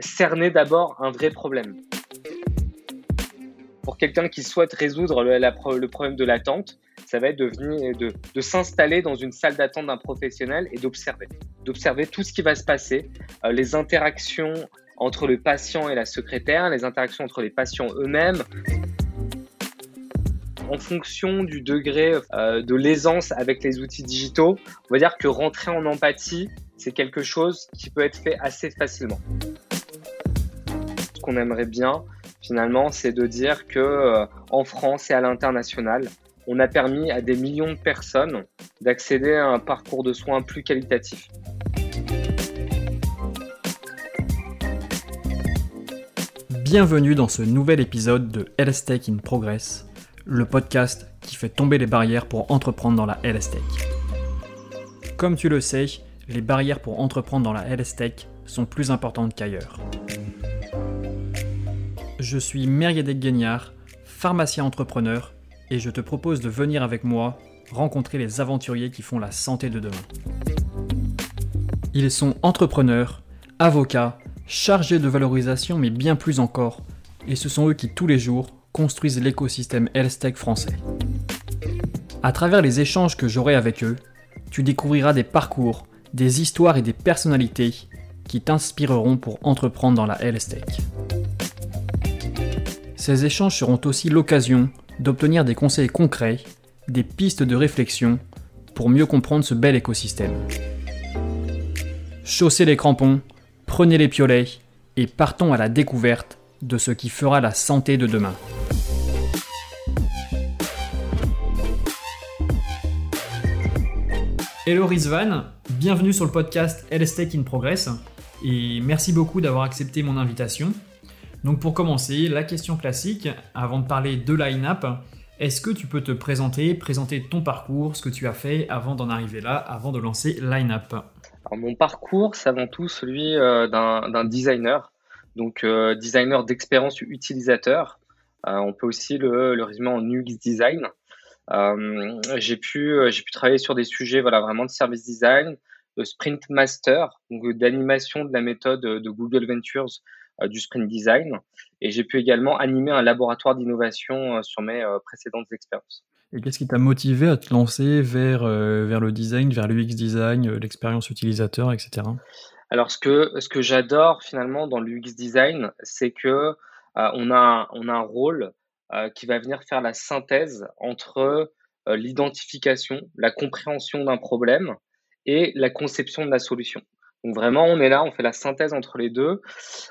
cerner d'abord un vrai problème. Pour quelqu'un qui souhaite résoudre le, problème de l'attente, ça va être de, venir, de, s'installer dans une salle d'attente d'un professionnel et d'observer. D'observer tout ce qui va se passer, euh, les interactions entre le patient et la secrétaire, les interactions entre les patients eux-mêmes. En fonction du degré euh, de l'aisance avec les outils digitaux, on va dire que rentrer en empathie, c'est quelque chose qui peut être fait assez facilement. Qu'on aimerait bien, finalement, c'est de dire que euh, en France et à l'international, on a permis à des millions de personnes d'accéder à un parcours de soins plus qualitatif. Bienvenue dans ce nouvel épisode de Health in Progress, le podcast qui fait tomber les barrières pour entreprendre dans la Health Tech. Comme tu le sais, les barrières pour entreprendre dans la Health Tech sont plus importantes qu'ailleurs. Je suis Meriadec Guignard, pharmacien entrepreneur, et je te propose de venir avec moi rencontrer les aventuriers qui font la santé de demain. Ils sont entrepreneurs, avocats, chargés de valorisation, mais bien plus encore, et ce sont eux qui tous les jours construisent l'écosystème HealthTech français. À travers les échanges que j'aurai avec eux, tu découvriras des parcours, des histoires et des personnalités qui t'inspireront pour entreprendre dans la HealthTech. Ces échanges seront aussi l'occasion d'obtenir des conseils concrets, des pistes de réflexion pour mieux comprendre ce bel écosystème. Chaussez les crampons, prenez les piolets et partons à la découverte de ce qui fera la santé de demain. Hello Rizvan, bienvenue sur le podcast LSTech in Progress et merci beaucoup d'avoir accepté mon invitation. Donc pour commencer, la question classique, avant de parler de line-up, est-ce que tu peux te présenter, présenter ton parcours, ce que tu as fait avant d'en arriver là, avant de lancer line-up Mon parcours, c'est avant tout celui euh, d'un designer, donc euh, designer d'expérience utilisateur. Euh, on peut aussi le, résumer en UX design. j'ai pu, travailler sur des sujets voilà, vraiment de service design, de sprint master, d'animation de la méthode de Google Ventures du sprint design. Et j'ai pu également animer un laboratoire d'innovation euh, sur mes euh, précédentes expériences. Et qu'est-ce qui t'a motivé à te lancer vers, vers le design, vers l'UX design, l'expérience utilisateur, etc. Alors, ce que, ce que j'adore finalement dans l'UX design, c'est que on, a, on a un rôle qui va venir faire la synthèse entre l'identification, la compréhension d'un problème et la conception de la solution. Donc vraiment, on est là, on fait la synthèse entre les deux.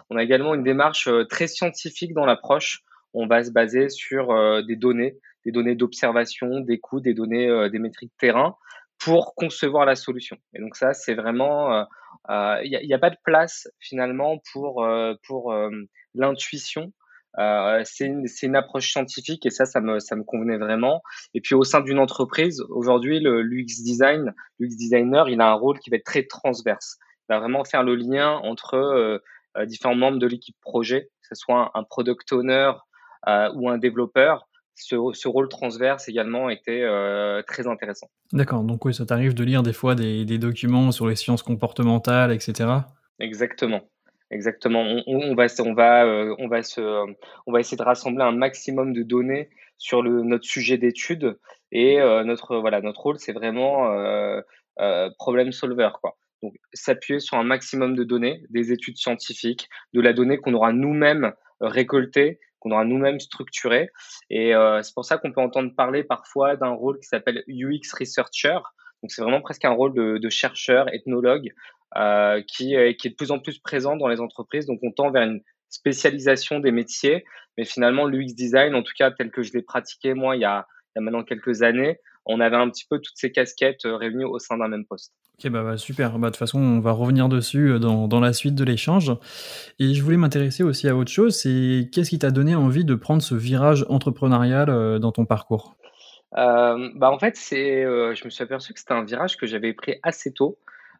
On a également une démarche euh, très scientifique dans l'approche. On va se baser sur euh, des données, des données d'observation, des coûts, des données, euh, des métriques terrain pour concevoir la solution. Et donc ça, c'est vraiment, il n'y a, pas de place finalement pour pour l'intuition. c'est une, approche scientifique et ça, ça me, ça me convenait vraiment. Et puis au sein d'une entreprise, aujourd'hui, le l'UX design, l'UX designer, il a un rôle qui va être très transverse va vraiment faire le lien entre euh, euh, différents membres de l'équipe projet, que ce soit un, product owner euh, ou un développeur. Ce, ce, rôle transverse également était très intéressant. D'accord, donc oui, ça t'arrive de lire des fois des, des, documents sur les sciences comportementales, etc. Exactement. Exactement. On, on, va, on, va, on, va se, on va essayer de rassembler un maximum de données sur le, notre sujet d'étude et notre, voilà, notre rôle, c'est vraiment problem solver. Quoi. Donc, s'appuyer sur un maximum de données, des études scientifiques, de la donnée qu'on aura nous-mêmes euh, récoltée, qu'on aura nous-mêmes structurée. Et euh, c'est pour ça qu'on peut entendre parler parfois d'un rôle qui s'appelle UX Researcher. Donc, c'est vraiment presque un rôle de, de chercheur, ethnologue, euh, qui, qui est de plus en plus présent dans les entreprises. Donc, on tend vers une spécialisation des métiers. Mais finalement, l'UX design, en tout cas tel que je l'ai pratiqué moi il y, a, il y a maintenant quelques années, on avait un petit peu toutes ces casquettes euh, réunies au sein d'un même poste. Ok, bah, bah super. Bah, de toute façon, on va revenir dessus euh, dans, dans la suite de l'échange. Et je voulais m'intéresser aussi à autre chose. C'est qu'est-ce qui t'a donné envie de prendre ce virage entrepreneurial euh, dans ton parcours? Euh, bah en fait, c'est, euh, je me suis aperçu que c'était un virage que j'avais pris assez tôt.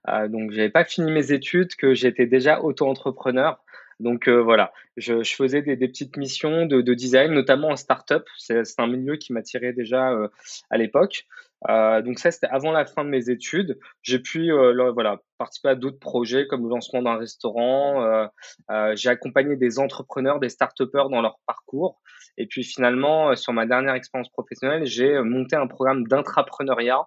Euh, donc, j'avais pas fini mes études, que j'étais déjà auto-entrepreneur. Donc euh, voilà, je, je faisais des, des, petites missions de, de, design, notamment en start-up. C'est un milieu qui m'attirait déjà euh, à l'époque. Euh, donc ça, c'était avant la fin de mes études. J'ai pu euh, voilà, participer à d'autres projets comme le lancement d'un restaurant. J'ai accompagné des entrepreneurs, des start dans leur parcours. Et puis finalement, sur ma dernière expérience professionnelle, j'ai monté un programme d'intrapreneuriat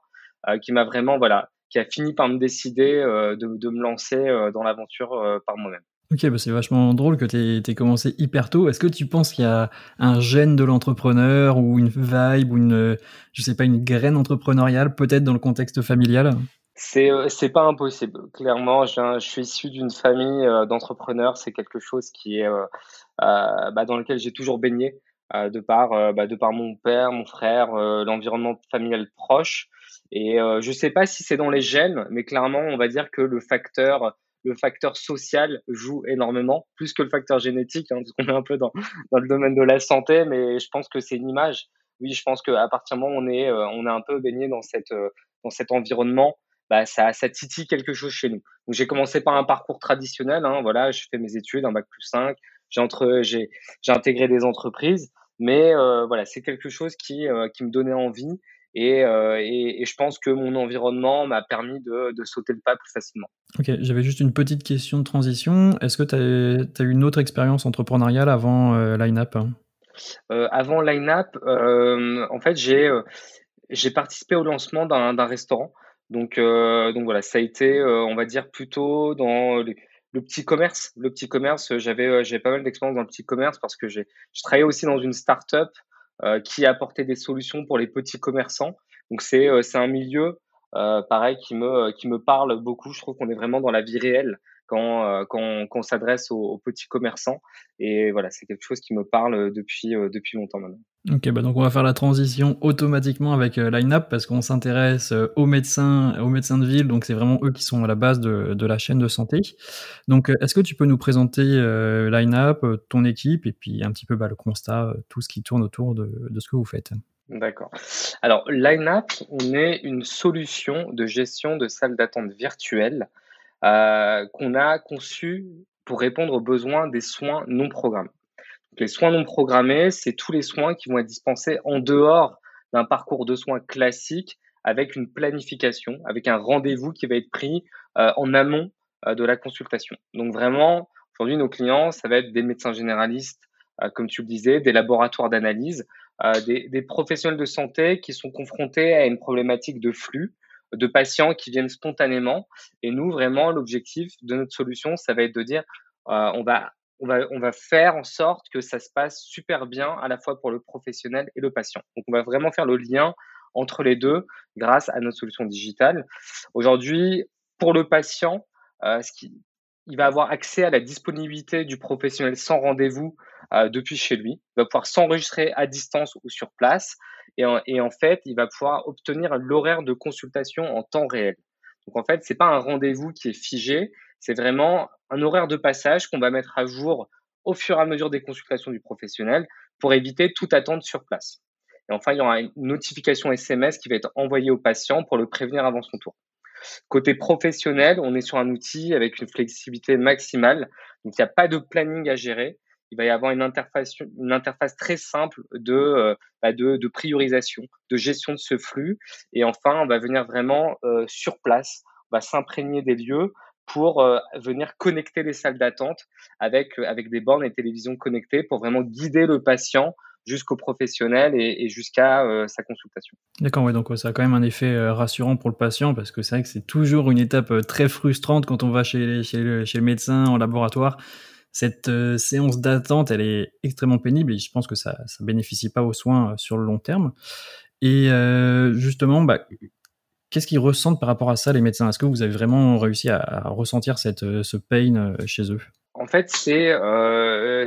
qui m'a vraiment, voilà, qui a fini par me décider de, de, me lancer dans l'aventure par moi-même. Ok, bah c'est vachement drôle que tu aies, commencé hyper tôt. Est-ce que tu penses qu'il y a un gène de l'entrepreneur ou une vibe ou une, je sais pas, une graine entrepreneuriale peut-être dans le contexte familial? C'est euh, c'est pas impossible. Clairement, je, suis issu d'une famille euh, d'entrepreneurs. C'est quelque chose qui est euh bah, dans lequel j'ai toujours baigné de par bah, de par mon père, mon frère, l'environnement familial proche. Et je sais pas si c'est dans les gènes, mais clairement, on va dire que le facteur le facteur social joue énormément, plus que le facteur génétique, hein, parce qu'on est un peu dans, dans le domaine de la santé, mais je pense que c'est une image. Oui, je pense qu'à partir du moment où on est, euh, on est un peu baigné dans, cette, euh, dans cet environnement, bah, ça, ça titille quelque chose chez nous. Donc j'ai commencé par un parcours traditionnel, hein, voilà, j'ai fait mes études, un bac plus 5, j'ai entre, j'ai, j'ai intégré des entreprises, mais euh, voilà, c'est quelque chose qui, qui me donnait envie euh, et, et, je pense que mon environnement m'a permis de, de, sauter le pas plus facilement. Ok, j'avais juste une petite question de transition. Est-ce que tu as, eu une autre expérience entrepreneuriale avant euh, Lineup euh, Avant Lineup, euh, en fait, j'ai j'ai participé au lancement d'un restaurant. Donc, donc voilà, ça a été, on va dire, plutôt dans le petit commerce. Le petit commerce, j'avais pas mal d'expérience dans le petit commerce parce que j'ai travaillé aussi dans une start-up euh, qui apportait des solutions pour les petits commerçants. Donc c'est euh, un milieu euh, pareil qui me qui me parle beaucoup. Je trouve qu'on est vraiment dans la vie réelle quand, quand, quand on s'adresse aux, petits commerçants. Et voilà, c'est quelque chose qui me parle depuis, depuis longtemps maintenant. Ok, bah donc on va faire la transition automatiquement avec LineUp parce qu'on s'intéresse aux médecins, aux médecins de ville, donc c'est vraiment eux qui sont à la base de, de la chaîne de santé. Donc est-ce que tu peux nous présenter euh, LineUp, ton équipe et puis un petit peu bah, le constat, tout ce qui tourne autour de, de ce que vous faites? D'accord. Alors LineUp, on est une solution de gestion de salles d'attente virtuelles euh, qu'on a conçue pour répondre aux besoins des soins non programmés les soins non programmés, c'est tous les soins qui vont être dispensés en dehors d'un parcours de soins classique avec une planification, avec un rendez-vous qui va être pris euh, en amont euh, de la consultation. Donc vraiment, aujourd'hui, nos clients, ça va être des médecins généralistes, comme tu le disais, des laboratoires d'analyse, des, professionnels de santé qui sont confrontés à une problématique de flux, de patients qui viennent spontanément. Et nous, vraiment, l'objectif de notre solution, ça va être de dire, on va on va, on va faire en sorte que ça se passe super bien à la fois pour le professionnel et le patient. Donc, on va vraiment faire le lien entre les deux grâce à notre solution digitale. Aujourd'hui, pour le patient, euh, ce qui, il va avoir accès à la disponibilité du professionnel sans rendez-vous euh, depuis chez lui. Il va pouvoir s'enregistrer à distance ou sur place. Et en, et en fait, il va pouvoir obtenir l'horaire de consultation en temps réel. Donc en fait, c'est pas un rendez-vous qui est figé, c'est vraiment un horaire de passage qu'on va mettre à jour au fur et à mesure des consultations du professionnel pour éviter toute attente sur place. Et enfin, il y aura une notification SMS qui va être envoyée au patient pour le prévenir avant son tour. Côté professionnel, on est sur un outil avec une flexibilité maximale. Donc, il n'y a pas de planning à gérer. Il va y avoir une interface, une interface très simple de, euh, bah, de, priorisation, de gestion de ce flux. Et enfin, on va venir vraiment euh, sur place, on va s'imprégner des lieux pour euh, venir connecter les salles d'attente avec, avec des bornes et télévisions connectées pour vraiment guider le patient jusqu'au professionnel et, jusqu'à euh, sa consultation. D'accord, ouais, donc ça a quand même un effet rassurant pour le patient parce que c'est vrai que c'est toujours une étape très frustrante quand on va chez, chez, le, chez le médecin en laboratoire. Cette séance d'attente, elle est extrêmement pénible et je pense que ça ne bénéficie pas aux soins sur le long terme. Et justement, bah, Qu'est-ce qu'ils ressentent par rapport à ça, les médecins? Est-ce que vous avez vraiment réussi à, ressentir cette, euh, ce pain euh, chez eux? En fait, c'est euh,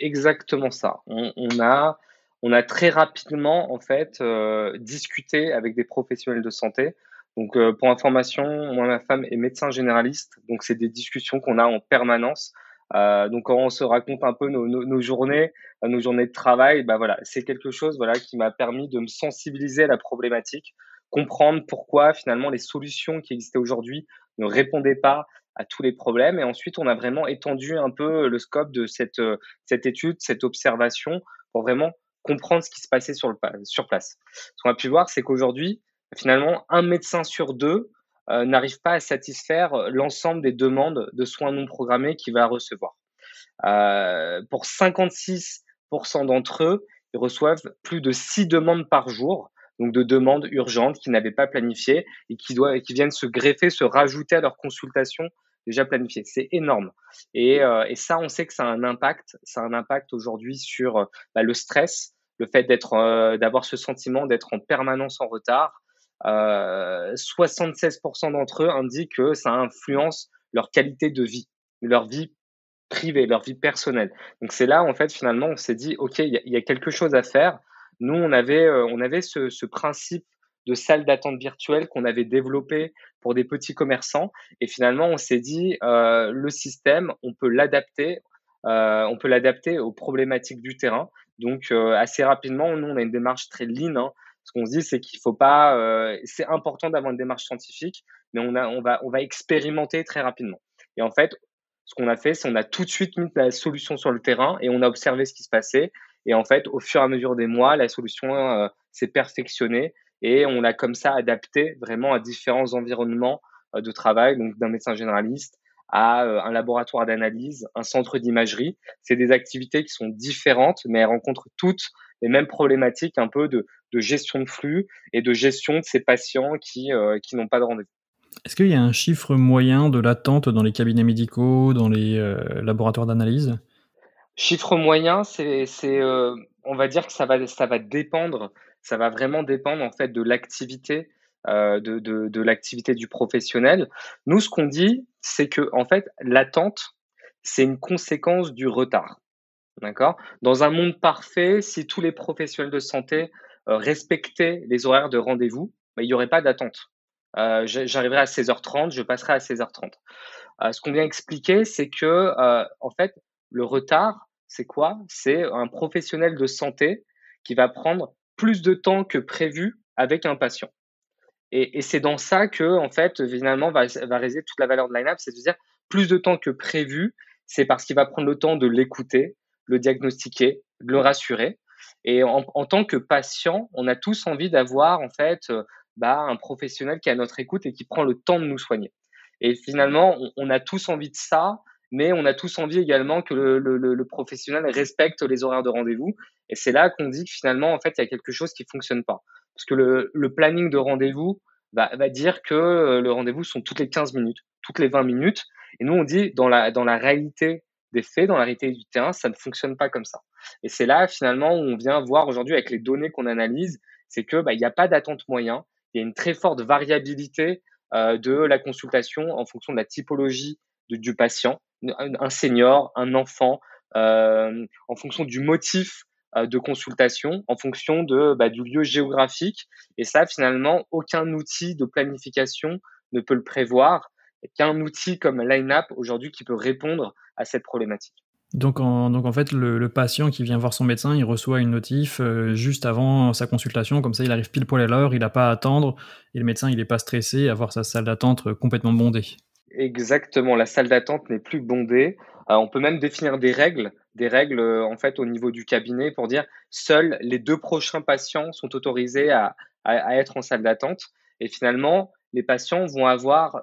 exactement ça. On, a, on a très rapidement en fait euh, discuté avec des professionnels de santé. Donc, pour information, moi, ma femme est médecin généraliste, donc c'est des discussions qu'on a en permanence. donc, quand on se raconte un peu nos, nos, nos journées, nos journées de travail, bah voilà, c'est quelque chose voilà qui m'a permis de me sensibiliser à la problématique comprendre pourquoi finalement les solutions qui existaient aujourd'hui ne répondaient pas à tous les problèmes. Et ensuite, on a vraiment étendu un peu le scope de cette, euh, cette étude, cette observation, pour vraiment comprendre ce qui se passait sur, le, sur place. Ce qu'on a pu voir, c'est qu'aujourd'hui, finalement, un médecin sur deux n'arrive pas à satisfaire l'ensemble des demandes de soins non programmés qu'il va recevoir. pour 56% d'entre eux, ils reçoivent plus de six demandes par jour, donc de demandes urgentes qu'ils n'avaient pas planifiées et qui, doivent, qui viennent se greffer, se rajouter à leur consultation déjà planifiée. C'est énorme. Et, euh, et, ça, on sait que ça a un impact. Ça a un impact aujourd'hui sur euh, bah, le stress, le fait d'être, euh, d'avoir ce sentiment d'être en permanence en retard. 76% d'entre eux indiquent que ça influence leur qualité de vie, leur vie privée, leur vie personnelle. Donc c'est là, en fait, finalement, on s'est dit, OK, il y, a quelque chose à faire. Nous, on avait, euh, on avait ce, principe de salle d'attente virtuelle qu'on avait développé pour des petits commerçants. Et finalement, on s'est dit, euh, le système, on peut l'adapter, euh, on peut l'adapter aux problématiques du terrain. Donc, assez rapidement, nous, on a une démarche très lean. Hein. Ce qu'on se dit, c'est qu'il faut pas, c'est important d'avoir une démarche scientifique, mais on va, on va expérimenter très rapidement. Et en fait, ce qu'on a fait, c'est on a tout de suite mis la solution sur le terrain et on a observé ce qui se passait. Et en fait, au fur et à mesure des mois, la solution euh, s'est perfectionnée et on l'a comme ça adapté vraiment à différents environnements euh, de travail, donc d'un médecin généraliste à euh, un laboratoire d'analyse, un centre d'imagerie. C'est des activités qui sont différentes, mais elles rencontrent toutes les mêmes problématiques un peu de, de gestion de flux et de gestion de ces patients qui, qui n'ont pas de rendez-vous. Est-ce qu'il y a un chiffre moyen de l'attente dans les cabinets médicaux, dans les laboratoires d'analyse? Chiffre moyen, c'est, euh, on va dire que ça va, ça va dépendre, ça va vraiment dépendre en fait de l'activité, euh, de, de, l'activité du professionnel. Nous, ce qu'on dit, c'est que en fait, l'attente, c'est une conséquence du retard. D'accord? Dans un monde parfait, si tous les professionnels de santé respectaient les horaires de rendez-vous, bah, il n'y aurait pas d'attente. Euh, j'arriverai à 16h30, je passerai à 16h30. Euh, ce qu'on vient expliquer, c'est que euh, en fait, le retard, c'est quoi? C'est un professionnel de santé qui va prendre plus de temps que prévu avec un patient. Et, c'est dans ça que, en fait, finalement, va, va résider toute la valeur de line-up, c'est-à-dire plus de temps que prévu, c'est parce qu'il va prendre le temps de l'écouter, le diagnostiquer, le rassurer. Et en, tant que patient, on a tous envie d'avoir, en fait, bah, un professionnel qui est à notre écoute et qui prend le temps de nous soigner. Et finalement, on, a tous envie de ça, mais on a tous envie également que le, professionnel respecte les horaires de rendez-vous. Et c'est là qu'on dit que finalement, en fait, il y a quelque chose qui fonctionne pas. Parce que le, planning de rendez-vous va, dire que euh, le rendez-vous sont toutes les 15 minutes, toutes les 20 minutes. Et nous, on dit, dans la, dans la réalité des faits, dans la réalité du terrain, ça ne fonctionne pas comme ça. Et c'est là, finalement, où on vient voir aujourd'hui avec les données qu'on analyse, c'est que bah, il n'y a pas d'attente moyen il y a une très forte variabilité euh, de la consultation en fonction de la typologie du patient, un senior, un enfant, euh, en fonction du motif euh, de consultation, en fonction de, bah, du lieu géographique. Et ça, finalement, aucun outil de planification ne peut le prévoir. Qu'un outil comme LineUp aujourd'hui qui peut répondre à cette problématique. Donc en, donc en fait, le, patient qui vient voir son médecin, il reçoit une notif euh, juste avant sa consultation, comme ça il arrive pile poil à l'heure, il n'a pas à attendre, et le médecin il n'est pas stressé à voir sa salle d'attente complètement bondée. Exactement, la salle d'attente n'est plus bondée. Euh, on peut même définir des règles, des règles euh, en fait au niveau du cabinet pour dire seuls les deux prochains patients sont autorisés à, à, être en salle d'attente. Et finalement, les patients vont avoir,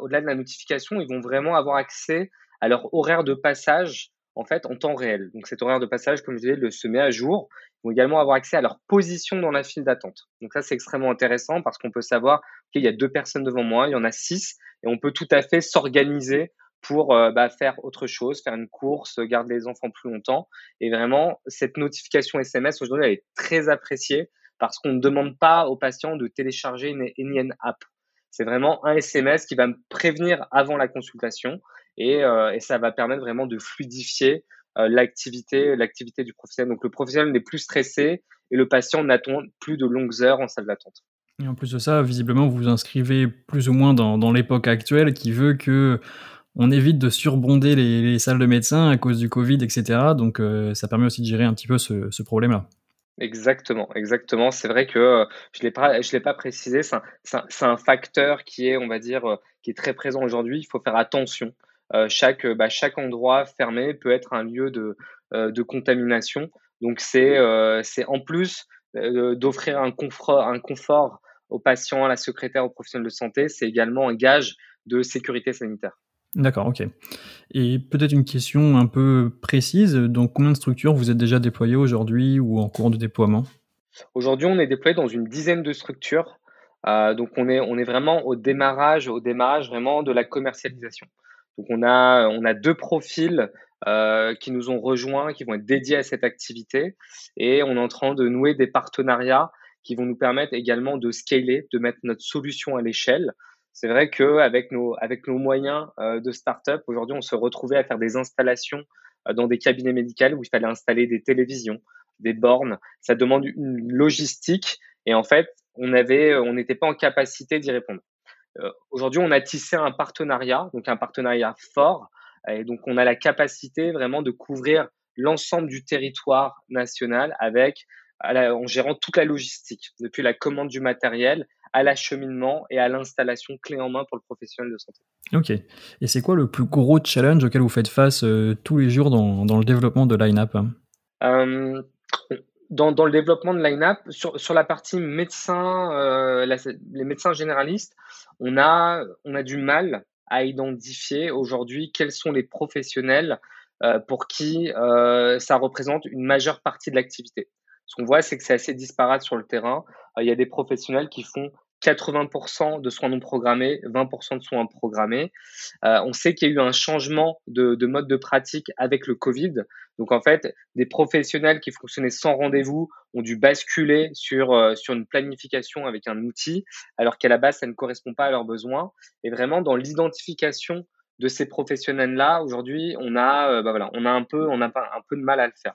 au-delà de la notification, ils vont vraiment avoir accès à leur horaire de passage en fait en temps réel. Donc cet horaire de passage, comme je disais, le se met à jour. Vont également avoir accès à leur position dans la file d'attente. Donc ça, c'est extrêmement intéressant parce qu'on peut savoir qu'il y a deux personnes devant moi, il y en a six, et on peut tout à fait s'organiser pour euh, bah, faire autre chose, faire une course, garder les enfants plus longtemps. Et vraiment, cette notification SMS aujourd'hui, elle est très appréciée parce qu'on ne demande pas aux patients de télécharger une énième app. C'est vraiment un SMS qui va me prévenir avant la consultation et, euh, et ça va permettre vraiment de fluidifier l'activité, l'activité du professionnel. Donc le professionnel n'est plus stressé et le patient n'attend plus de longues heures en salle d'attente. Et en plus de ça, visiblement, vous vous inscrivez plus ou moins dans, dans l'époque actuelle qui veut que on évite de surbonder les, les, salles de médecins à cause du Covid, etc. Donc euh, ça permet aussi de gérer un petit peu ce, ce problème-là. Exactement, exactement. C'est vrai que euh, je je l'ai pas précisé. C'est un, un, facteur qui est, on va dire, qui est très présent aujourd'hui. Il faut faire attention. Euh, chaque, bah, chaque endroit fermé peut être un lieu de, euh, de contamination. Donc c'est euh, c'est en plus d'offrir un confort, un confort aux patients, à la secrétaire, aux professionnels de santé, c'est également un gage de sécurité sanitaire. D'accord, ok. Et peut-être une question un peu précise, dans combien de structures vous êtes déjà déployé aujourd'hui ou en cours de déploiement? Aujourd'hui, on est déployé dans une dizaine de structures. Euh, donc, on est, on est vraiment au démarrage, au démarrage vraiment de la commercialisation. Donc, on a, on a deux profils euh, qui nous ont rejoints, qui vont être dédiés à cette activité. Et on est en train de nouer des partenariats qui vont nous permettre également de scaler, de mettre notre solution à l'échelle. C'est vrai qu'avec nos, avec nos moyens euh, de start-up, aujourd'hui, on se retrouvait à faire des installations euh, dans des cabinets médicaux où il fallait installer des télévisions, des bornes. Ça demande une logistique. Et en fait, on avait, on n'était pas en capacité d'y répondre. Aujourd'hui, on a tissé un partenariat, donc un partenariat fort et donc, on a la capacité vraiment de couvrir l'ensemble du territoire national avec, en gérant toute la logistique, depuis la commande du matériel à l'acheminement et à l'installation clé en main pour le professionnel de santé. Ok. Et c'est quoi le plus gros challenge auquel vous faites face euh, tous les jours dans, dans, le développement de Line-Up euh, dans, dans, le développement de Line-Up, sur, sur, la partie médecin, euh, les médecins généralistes, on a, on a du mal à identifier aujourd'hui quels sont les professionnels euh, pour qui euh, ça représente une majeure partie de l'activité. Ce qu'on voit, c'est que c'est assez disparate sur le terrain. Euh, il y a des professionnels qui font 80% de soins non programmés, 20% de soins programmés. Euh, on sait qu'il y a eu un changement de, de, mode de pratique avec le Covid. Donc en fait, des professionnels qui fonctionnaient sans rendez-vous ont dû basculer sur, euh, sur une planification avec un outil, alors qu'à la base, ça ne correspond pas à leurs besoins. Et vraiment, dans l'identification de ces professionnels-là, aujourd'hui, on a, euh, bah voilà, on a un peu, on a un peu de mal à le faire.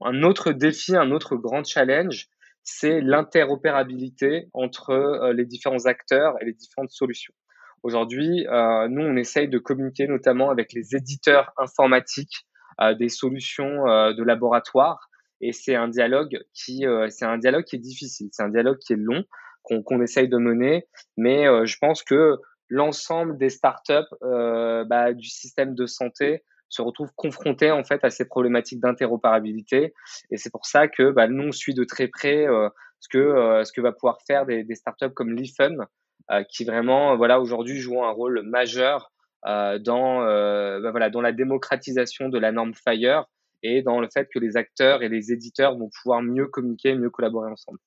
Un autre défi, un autre grand challenge, c'est l'interopérabilité entre euh, les différents acteurs et les différentes solutions. Aujourd'hui, euh, nous, on essaye de communiquer notamment avec les éditeurs informatiques euh, des solutions de laboratoire, et c'est un dialogue qui, c'est un dialogue qui est difficile, c'est un dialogue qui est long, qu'on essaye de mener, mais je pense que l'ensemble des startups bah, du système de santé se retrouvent confrontés en fait à ces problématiques d'interopérabilité. Et c'est pour ça que bah, nous on suit de très près euh, ce que euh, ce que va pouvoir faire des, startups comme Lifen, euh, qui vraiment voilà aujourd'hui jouent un rôle majeur dans bah, voilà dans la démocratisation de la norme Fire et dans le fait que les acteurs et les éditeurs vont pouvoir mieux communiquer, mieux collaborer ensemble.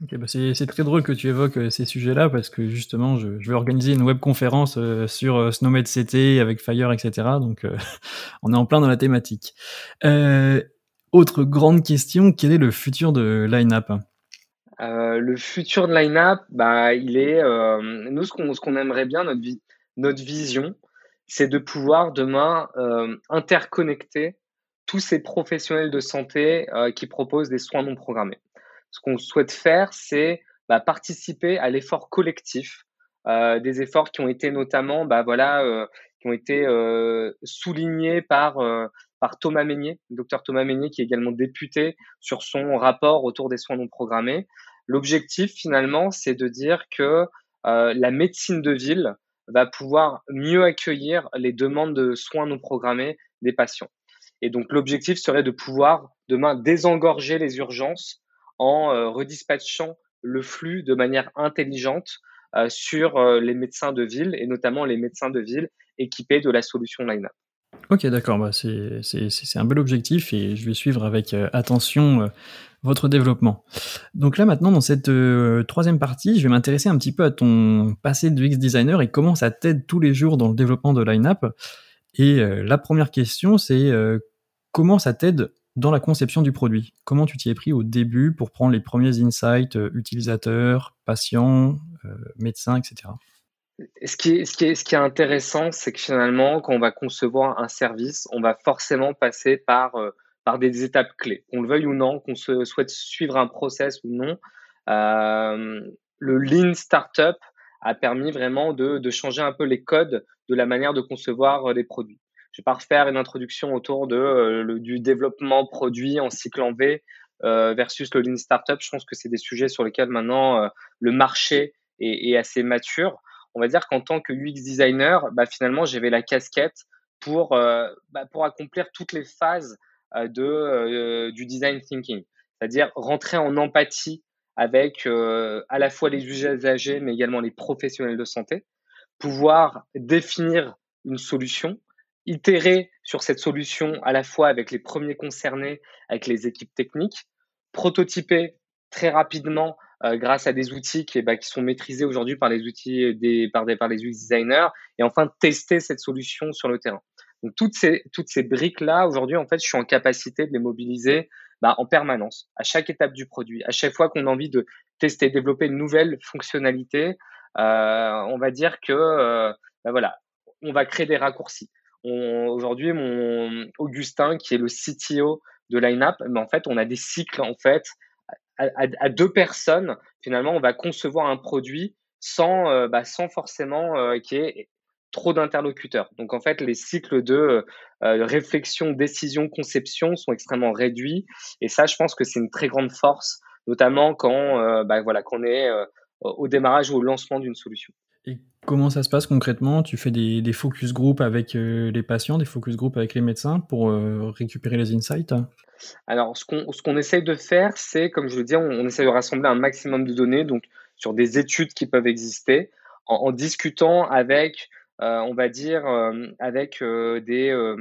Bah, c'est très drôle que tu évoques euh, ces sujets-là parce que justement, je, vais organiser une webconférence euh, sur euh, Snowmed CT avec Fire, etc. Donc, on est en plein dans la thématique. autre grande question, quel est le futur de Lineup Le futur de Lineup, bah, il est, nous, ce qu'on qu'on aimerait bien, notre, notre vision, c'est de pouvoir demain interconnecter tous ces professionnels de santé qui proposent des soins non programmés ce qu'on souhaite faire, c'est bah, participer à l'effort collectif, euh, des efforts qui ont été notamment, bah, voilà, euh, qui ont été euh, soulignés par par Thomas Meignet, docteur Thomas Meignet, qui est également député sur son rapport autour des soins non programmés. L'objectif, finalement, c'est de dire que la médecine de ville va pouvoir mieux accueillir les demandes de soins non programmés des patients. Et donc, l'objectif serait de pouvoir demain désengorger les urgences en euh, redispatchant le flux de manière intelligente euh, sur euh, les médecins de ville et notamment les médecins de ville équipés de la solution Line-Up. Ok, d'accord, bah c'est un bel objectif et je vais suivre avec attention votre développement. Donc là maintenant dans cette troisième partie, je vais m'intéresser un petit peu à ton passé de UX designer et comment ça t'aide tous les jours dans le développement de Line-Up. Et la première question c'est comment ça t'aide dans la conception du produit. Comment tu t'y es pris au début pour prendre les premiers insights euh, utilisateurs, patients, euh, médecins, etc. Ce qui, est, intéressant, c'est que finalement, quand on va concevoir un service, on va forcément passer par, euh, des étapes clés. Qu'on le veuille ou non, qu'on souhaite suivre un process ou non, le Lean Startup a permis vraiment de, de changer un peu les codes de la manière de concevoir les produits. Je vais pas refaire une introduction autour de, euh, du développement produit en cycle en V euh, versus le Lean Startup. Je pense que c'est des sujets sur lesquels maintenant euh, le marché est, est, assez mature. On va dire qu'en tant que UX designer, bah, finalement, j'avais la casquette pour, bah, pour accomplir toutes les phases de, du design thinking, c'est-à-dire rentrer en empathie avec à la fois les usagers, mais également les professionnels de santé, pouvoir définir une solution, itérer sur cette solution à la fois avec les premiers concernés, avec les équipes techniques, prototyper très rapidement euh, grâce à des outils qui, bah, qui sont maîtrisés aujourd'hui par les outils des, par, des, par les designers, et enfin tester cette solution sur le terrain. Donc toutes ces, toutes ces briques-là, aujourd'hui, en fait, je suis en capacité de les mobiliser bah, en permanence, à chaque étape du produit, à chaque fois qu'on a envie de tester, développer une nouvelle fonctionnalité, euh, on va dire que euh, bah, voilà, on va créer des raccourcis. Aujourd'hui, mon Augustin, qui est le CTO de Lineup, mais en fait, on a des cycles en fait à, deux personnes. Finalement, on va concevoir un produit sans, euh, bah, sans forcément euh, qu'il y ait trop d'interlocuteurs. Donc en fait, les cycles de euh, réflexion, décision, conception sont extrêmement réduits. Et ça, je pense que c'est une très grande force, notamment quand bah, voilà, qu'on est au démarrage ou au lancement d'une solution. Et comment ça se passe concrètement? Tu fais des, focus group avec euh, les patients, des focus group avec les médecins pour euh, récupérer les insights? Alors, ce qu'on ce essaye de faire, c'est, comme je le dis, on, essaie de rassembler un maximum de données, donc sur des études qui peuvent exister, en, discutant avec, euh, on va dire, avec des,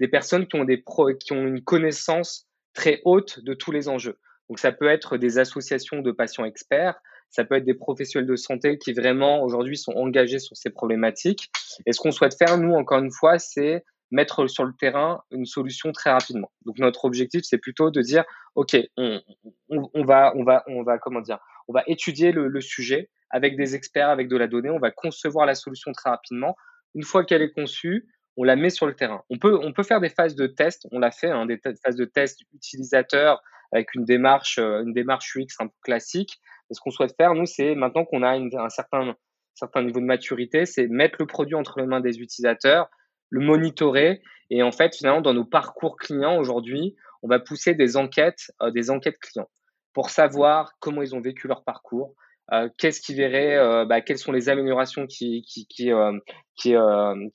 des personnes qui ont, des pro, qui ont une connaissance très haute de tous les enjeux. Donc, ça peut être des associations de patients experts, ça peut être des professionnels de santé qui vraiment aujourd'hui sont engagés sur ces problématiques. Et ce qu'on souhaite faire, nous, encore une fois, c'est mettre sur le terrain une solution très rapidement. Donc notre objectif, c'est plutôt de dire, ok, on, va, on va, on va, comment dire, on va étudier le, le, sujet avec des experts, avec de la donnée, on va concevoir la solution très rapidement. Une fois qu'elle est conçue, on la met sur le terrain. On peut, on peut faire des phases de test, on l'a fait, hein, des phases de test utilisateurs avec une démarche, euh, une démarche UX un peu classique. Ce qu'on souhaite faire, nous, c'est maintenant qu'on a un certain, niveau de maturité, c'est mettre le produit entre les mains des utilisateurs, le monitorer. Et en fait, finalement, dans nos parcours clients aujourd'hui, on va pousser des enquêtes, euh, des enquêtes clients pour savoir comment ils ont vécu leur parcours, euh, qu'est-ce qu'ils verraient, euh, bah, quelles sont les améliorations qui, qui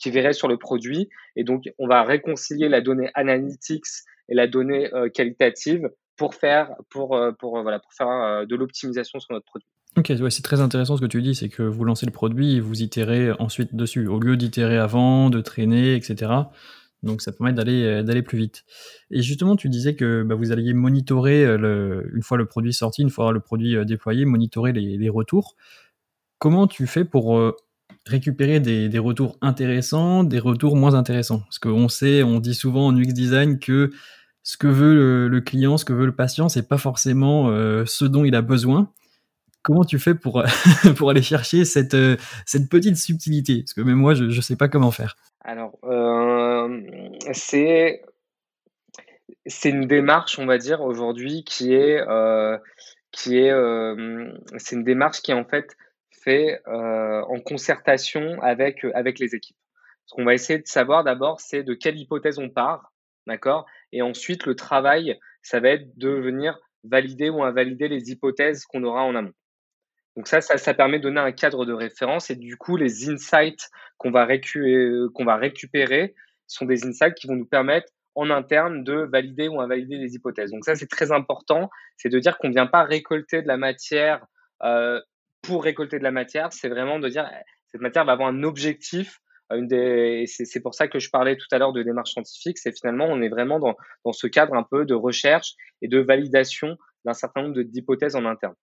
verraient sur le produit. Et donc, on va réconcilier la donnée analytics et la donnée qualitative pour faire, pour, euh, pour, euh, voilà, pour faire euh, de l'optimisation sur notre produit. Ok, ouais, c'est très intéressant ce que tu dis, c'est que vous lancez le produit et vous itérez ensuite dessus, au lieu d'itérer avant, de traîner, etc. Donc ça permet d'aller plus vite. Et justement, tu disais que bah, vous alliez monitorer une fois le produit sorti, une fois le produit déployé, monitorer les, les retours. Comment tu fais pour récupérer des, des, retours intéressants, des retours moins intéressants? Parce qu'on sait, on dit souvent en UX design que ce que veut le, client, ce que veut le patient, c'est pas forcément euh, ce dont il a besoin. Comment tu fais pour, pour aller chercher cette, euh, cette petite subtilité? Parce que même moi, je ne sais pas comment faire. Alors, euh, c'est une démarche, on va dire, aujourd'hui qui est qui est c'est une démarche qui est en fait fait en concertation avec avec les équipes. Ce qu'on va essayer de savoir d'abord, c'est de quelle hypothèse on part, d'accord? Et ensuite, le travail, ça va être de venir valider ou invalider les hypothèses qu'on aura en amont. Donc ça, ça, ça, permet de donner un cadre de référence et du coup, les insights qu'on va, qu'on va récupérer sont des insights qui vont nous permettre en interne de valider ou invalider les hypothèses. Donc ça, c'est très important, c'est de dire qu'on ne vient pas récolter de la matière euh, pour récolter de la matière, c'est vraiment de dire cette matière va avoir un objectif c'est pour ça que je parlais tout à l'heure de démarche scientifique, c'est finalement on est vraiment dans, ce cadre un peu de recherche et de validation d'un certain nombre d'hypothèses en interne.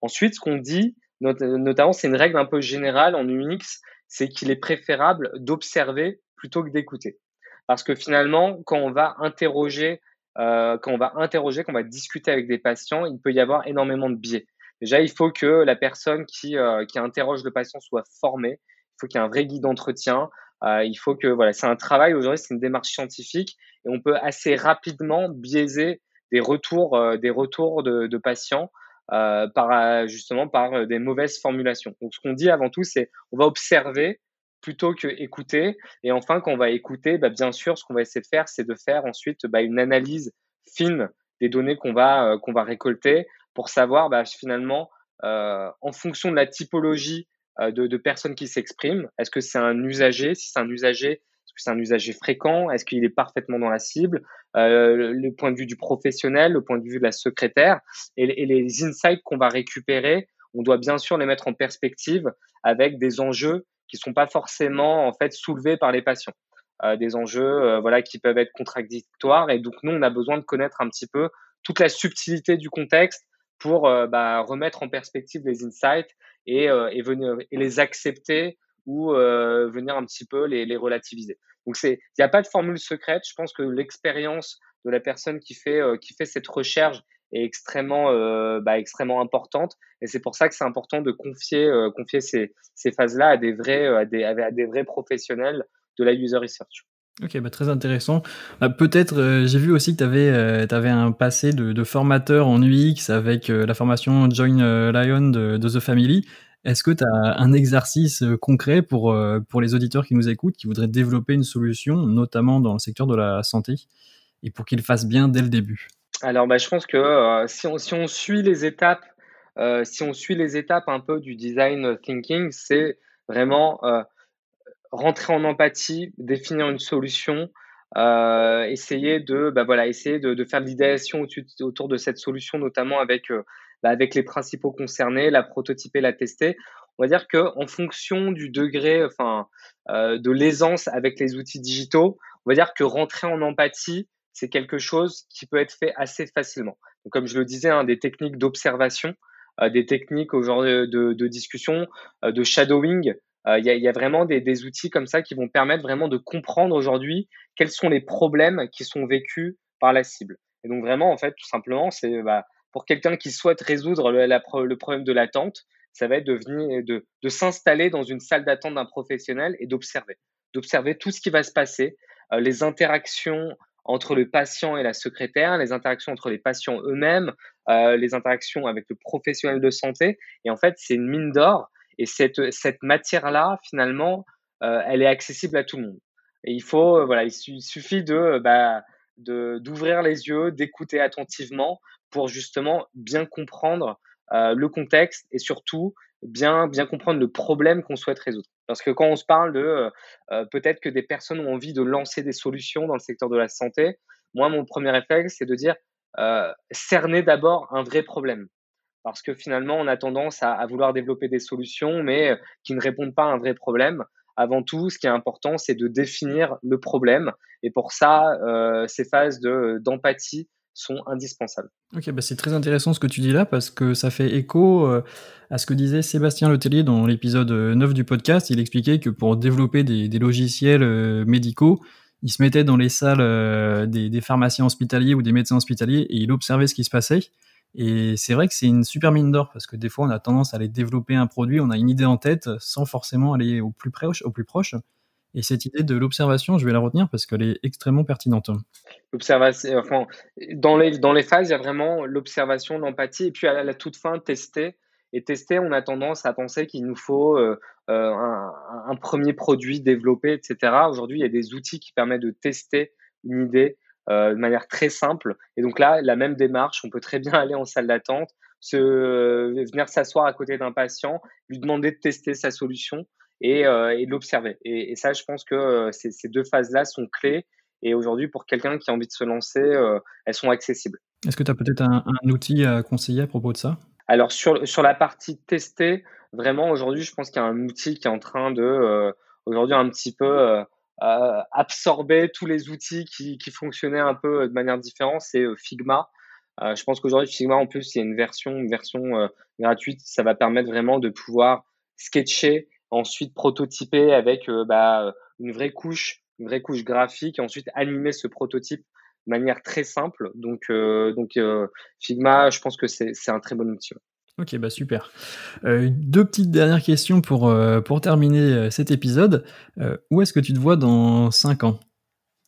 Ensuite, ce qu'on dit, notamment, c'est une règle un peu générale en UX, c'est qu'il est préférable d'observer plutôt que d'écouter. Parce que finalement, quand on va interroger, euh, quand on va interroger, quand on va discuter avec des patients, il peut y avoir énormément de biais. Déjà, il faut que la personne qui, euh, qui interroge le patient soit formée, faut qu'il y ait un vrai guide d'entretien. Euh, il faut que voilà, c'est un travail aujourd'hui, c'est une démarche scientifique et on peut assez rapidement biaiser des retours, euh, des retours de, de patients euh, par justement par des mauvaises formulations. Donc ce qu'on dit avant tout, c'est on va observer plutôt que écouter. Et enfin, quand on va écouter, bah, bien sûr, ce qu'on va essayer de faire, c'est de faire ensuite bah, une analyse fine des données qu'on va qu'on va récolter pour savoir bah, finalement en fonction de la typologie euh, de, personnes qui s'expriment. Est-ce que c'est un usager? Si c'est un usager, Est-ce que c'est un usager fréquent? Est-ce qu'il est parfaitement dans la cible? Euh, Le point de vue du professionnel, le point de vue de la secrétaire et, et les insights qu'on va récupérer, on doit bien sûr les mettre en perspective avec des enjeux qui sont pas forcément en fait soulevés par les patients. Euh, des enjeux euh, voilà qui peuvent être contradictoires et donc nous on a besoin de connaître un petit peu toute la subtilité du contexte pour euh, bah, remettre en perspective les insights et, et venir et les accepter ou venir un petit peu les, les relativiser. Donc c'est il n'y a pas de formule secrète. Je pense que l'expérience de la personne qui fait qui fait cette recherche est extrêmement bah, extrêmement importante et c'est pour ça que c'est important de confier confier ces, ces phases là à des vrais à des, à des vrais professionnels de la user research. Ok, bah très intéressant. Bah, peut-être, euh, j'ai vu aussi que tu avais, euh, un passé de, formateur en UX avec euh, la formation Join Lion de, The Family. Est-ce que tu as un exercice concret pour, les auditeurs qui nous écoutent, qui voudraient développer une solution, notamment dans le secteur de la santé, et pour qu'ils fassent bien dès le début? Alors, bah, je pense que si on suit les étapes, si on suit les étapes un peu du design thinking, c'est vraiment rentrer en empathie, définir une solution, euh, essayer de, bah voilà, essayer de, faire de l'idéation autour de cette solution, notamment avec, euh, bah avec les principaux concernés, la prototyper, la tester. On va dire que en fonction du degré, enfin, euh, de l'aisance avec les outils digitaux, on va dire que rentrer en empathie, c'est quelque chose qui peut être fait assez facilement. Comme je le disais, hein, des techniques d'observation, des techniques aujourd'hui de, de, discussion, de shadowing, il y, a, y, a, vraiment des, des, outils comme ça qui vont permettre vraiment de comprendre aujourd'hui quels sont les problèmes qui sont vécus par la cible. Et donc vraiment, en fait, tout simplement, c'est bah, pour quelqu'un qui souhaite résoudre le, le problème de l'attente, ça va être de venir, de, de s'installer dans une salle d'attente d'un professionnel et d'observer, d'observer tout ce qui va se passer, euh, les interactions entre le patient et la secrétaire, les interactions entre les patients eux-mêmes, euh, les interactions avec le professionnel de santé. Et en fait, c'est une mine d'or et cette, cette matière-là, finalement, euh, elle est accessible à tout le monde. Et il faut, euh, voilà, il suffit de, bah, de d'ouvrir les yeux, d'écouter attentivement pour justement bien comprendre euh, le contexte et surtout bien bien comprendre le problème qu'on souhaite résoudre. Parce que quand on se parle de euh, peut-être que des personnes ont envie de lancer des solutions dans le secteur de la santé, moi mon premier réflexe c'est de dire euh, cerner d'abord un vrai problème parce que finalement, on a tendance à, vouloir développer des solutions, mais euh, qui ne répondent pas à un vrai problème. Avant tout, ce qui est important, c'est de définir le problème. Et pour ça, euh, ces phases d'empathie sont indispensables. Ok, bah c'est très intéressant ce que tu dis là parce que ça fait écho euh, à ce que disait Sébastien Letellier dans l'épisode 9 du podcast. Il expliquait que pour développer des, logiciels médicaux, il se mettait dans les salles des, pharmaciens hospitaliers ou des médecins hospitaliers et il observait ce qui se passait. Et c'est vrai que c'est une super mine d'or parce que des fois on a tendance à aller développer un produit, on a une idée en tête sans forcément aller au plus proche. Au plus proche. Et cette idée de l'observation, je vais la retenir parce qu'elle est extrêmement pertinente. L'observation, enfin, dans les, dans les phases, il y a vraiment l'observation, l'empathie, et puis à la toute fin, tester. Et tester, on a tendance à penser qu'il nous faut euh, euh, un, premier produit développé, etc. Aujourd'hui, il y a des outils qui permettent de tester une idée, euh, de manière très simple. Et donc là, la même démarche, on peut très bien aller en salle d'attente, se venir s'asseoir à côté d'un patient, lui demander de tester sa solution et, euh, l'observer. Et, et, ça, je pense que euh, ces, ces deux phases-là sont clés. Et aujourd'hui, pour quelqu'un qui a envie de se lancer, euh, elles sont accessibles. Est-ce que tu as peut-être un, un, outil à conseiller à propos de ça? Alors, sur, sur la partie tester, vraiment, aujourd'hui, je pense qu'il y a un outil qui est en train de, euh, aujourd'hui, un petit peu euh, absorber tous les outils qui, qui, fonctionnaient un peu de manière différente, c'est euh, Figma. Euh, je pense qu'aujourd'hui, Figma, en plus, il y a une version, une version gratuite. Ça va permettre vraiment de pouvoir sketcher, ensuite prototyper avec bah, une vraie couche, une vraie couche graphique, et ensuite animer ce prototype de manière très simple. Donc, donc Figma, je pense que c'est un très bon outil. Ok, bah super. Euh, deux petites dernières questions pour, euh, terminer euh, cet épisode. Où est-ce que tu te vois dans 5 ans?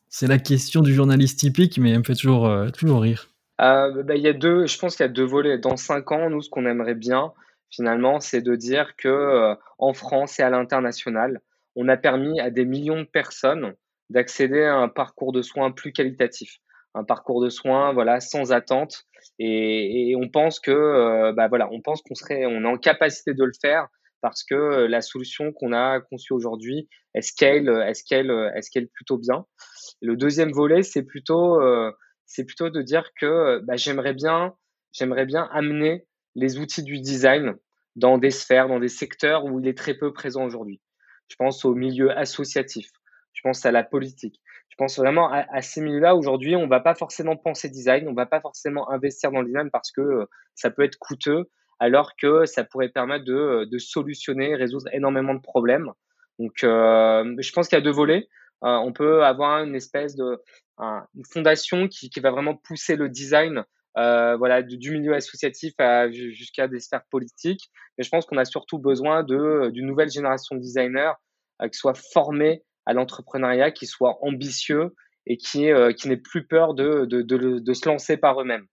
C'est la question du journaliste typique, mais elle me fait toujours, toujours rire. Bah, y a deux, je pense qu'il y a deux volets. Dans 5 ans, nous, ce qu'on aimerait bien, finalement, c'est de dire que en France et à l'international, on a permis à des millions de personnes d'accéder à un parcours de soins plus qualitatif, un parcours de soins voilà sans attente et, on pense que, euh, bah voilà, on pense qu'on serait, on est en capacité de le faire parce que la solution qu'on a conçue aujourd'hui, est-ce qu'elle, est-ce qu'elle, est-ce qu'elle plutôt bien? le deuxième volet, c'est plutôt, c'est plutôt de dire que bah, j'aimerais bien, j'aimerais bien amener les outils du design dans des sphères, dans des secteurs où il est très peu présent aujourd'hui. Je pense au milieu associatif, je pense à la politique, je pense vraiment à, ces milieux-là. Aujourd'hui, on va pas forcément penser design, on va pas forcément investir dans le design parce que euh, ça peut être coûteux, alors que ça pourrait permettre de, euh, de solutionner, résoudre énormément de problèmes. Donc, euh, je pense qu'il y a deux volets. Euh, on peut avoir une espèce de une fondation qui, qui va vraiment pousser le design euh, voilà, du, milieu associatif jusqu'à des sphères politiques. Mais je pense qu'on a surtout besoin de d'une nouvelle génération de designers qui soient formés à l'entrepreneuriat, qui soient ambitieux et qui, euh, qui n'aient plus peur de, de, de, se lancer par eux-mêmes.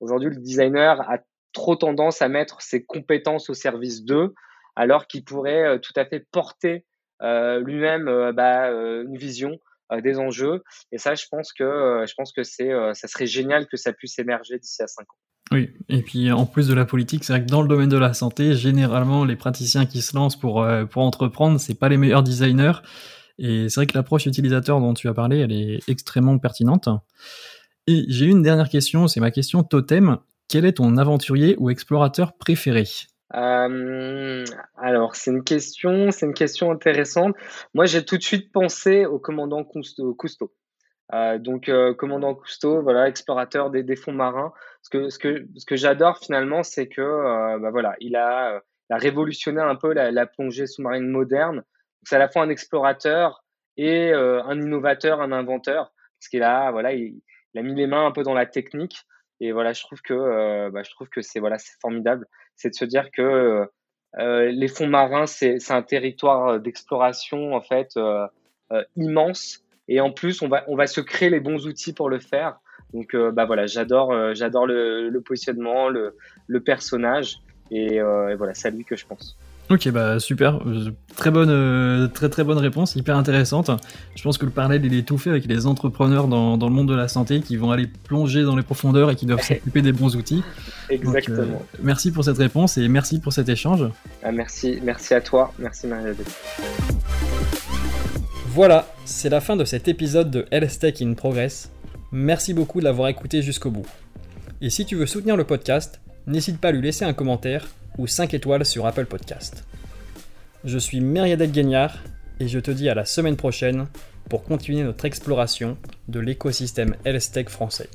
Aujourd'hui, le designer a trop tendance à mettre ses compétences au service d'eux, alors qu'il pourrait euh, tout à fait porter euh, lui-même euh, bah, une vision des enjeux. Et ça, je pense que je pense que c'est ça serait génial que ça puisse émerger d'ici à cinq ans. Oui, et puis en plus de la politique, c'est vrai que dans le domaine de la santé, généralement, les praticiens qui se lancent pour, pour entreprendre, c'est pas les meilleurs designers. Et c'est vrai que l'approche utilisateur dont tu as parlé, elle est extrêmement pertinente. Et j'ai une dernière question, c'est ma question totem. Quel est ton aventurier ou explorateur préféré? Euh, alors c'est une question, c'est une question intéressante. Moi j'ai tout de suite pensé au commandant Cousteau. Euh, donc euh, commandant Cousteau, voilà, explorateur des, fonds marins. Ce que ce que ce que j'adore finalement, c'est que bah, voilà, il a, révolutionné un peu la plongée sous-marine moderne c'est à la fois un explorateur et euh, un innovateur, un inventeur, parce qu'il a, voilà, il, a mis les mains un peu dans la technique. Et voilà, je trouve que, euh, bah, je trouve que c'est voilà, c'est formidable, c'est de se dire que euh, les fonds marins, c'est un territoire d'exploration en fait immense. Et en plus, on va, on va se créer les bons outils pour le faire. Donc, bah voilà, j'adore, j'adore le, positionnement, le, le personnage, et, et voilà, c'est à lui que je pense. Ok, bah super, très bonne, euh, très très bonne réponse, hyper intéressante. Je pense que le parallèle il est tout fait avec les entrepreneurs dans, dans le monde de la santé qui vont aller plonger dans les profondeurs et qui doivent s'occuper des bons outils. Exactement. Euh, merci pour cette réponse et merci pour cet échange. Ah, merci, merci à toi, merci Marie. Voilà, c'est la fin de cet épisode de Health Tech in Progress. Merci beaucoup de l'avoir écouté jusqu'au bout. Et si tu veux soutenir le podcast, n'hésite pas à lui laisser un commentaire ou 5 étoiles sur Apple Podcast. Je suis Meriadec Guignard et je te dis à la semaine prochaine pour continuer notre exploration de l'écosystème Health français.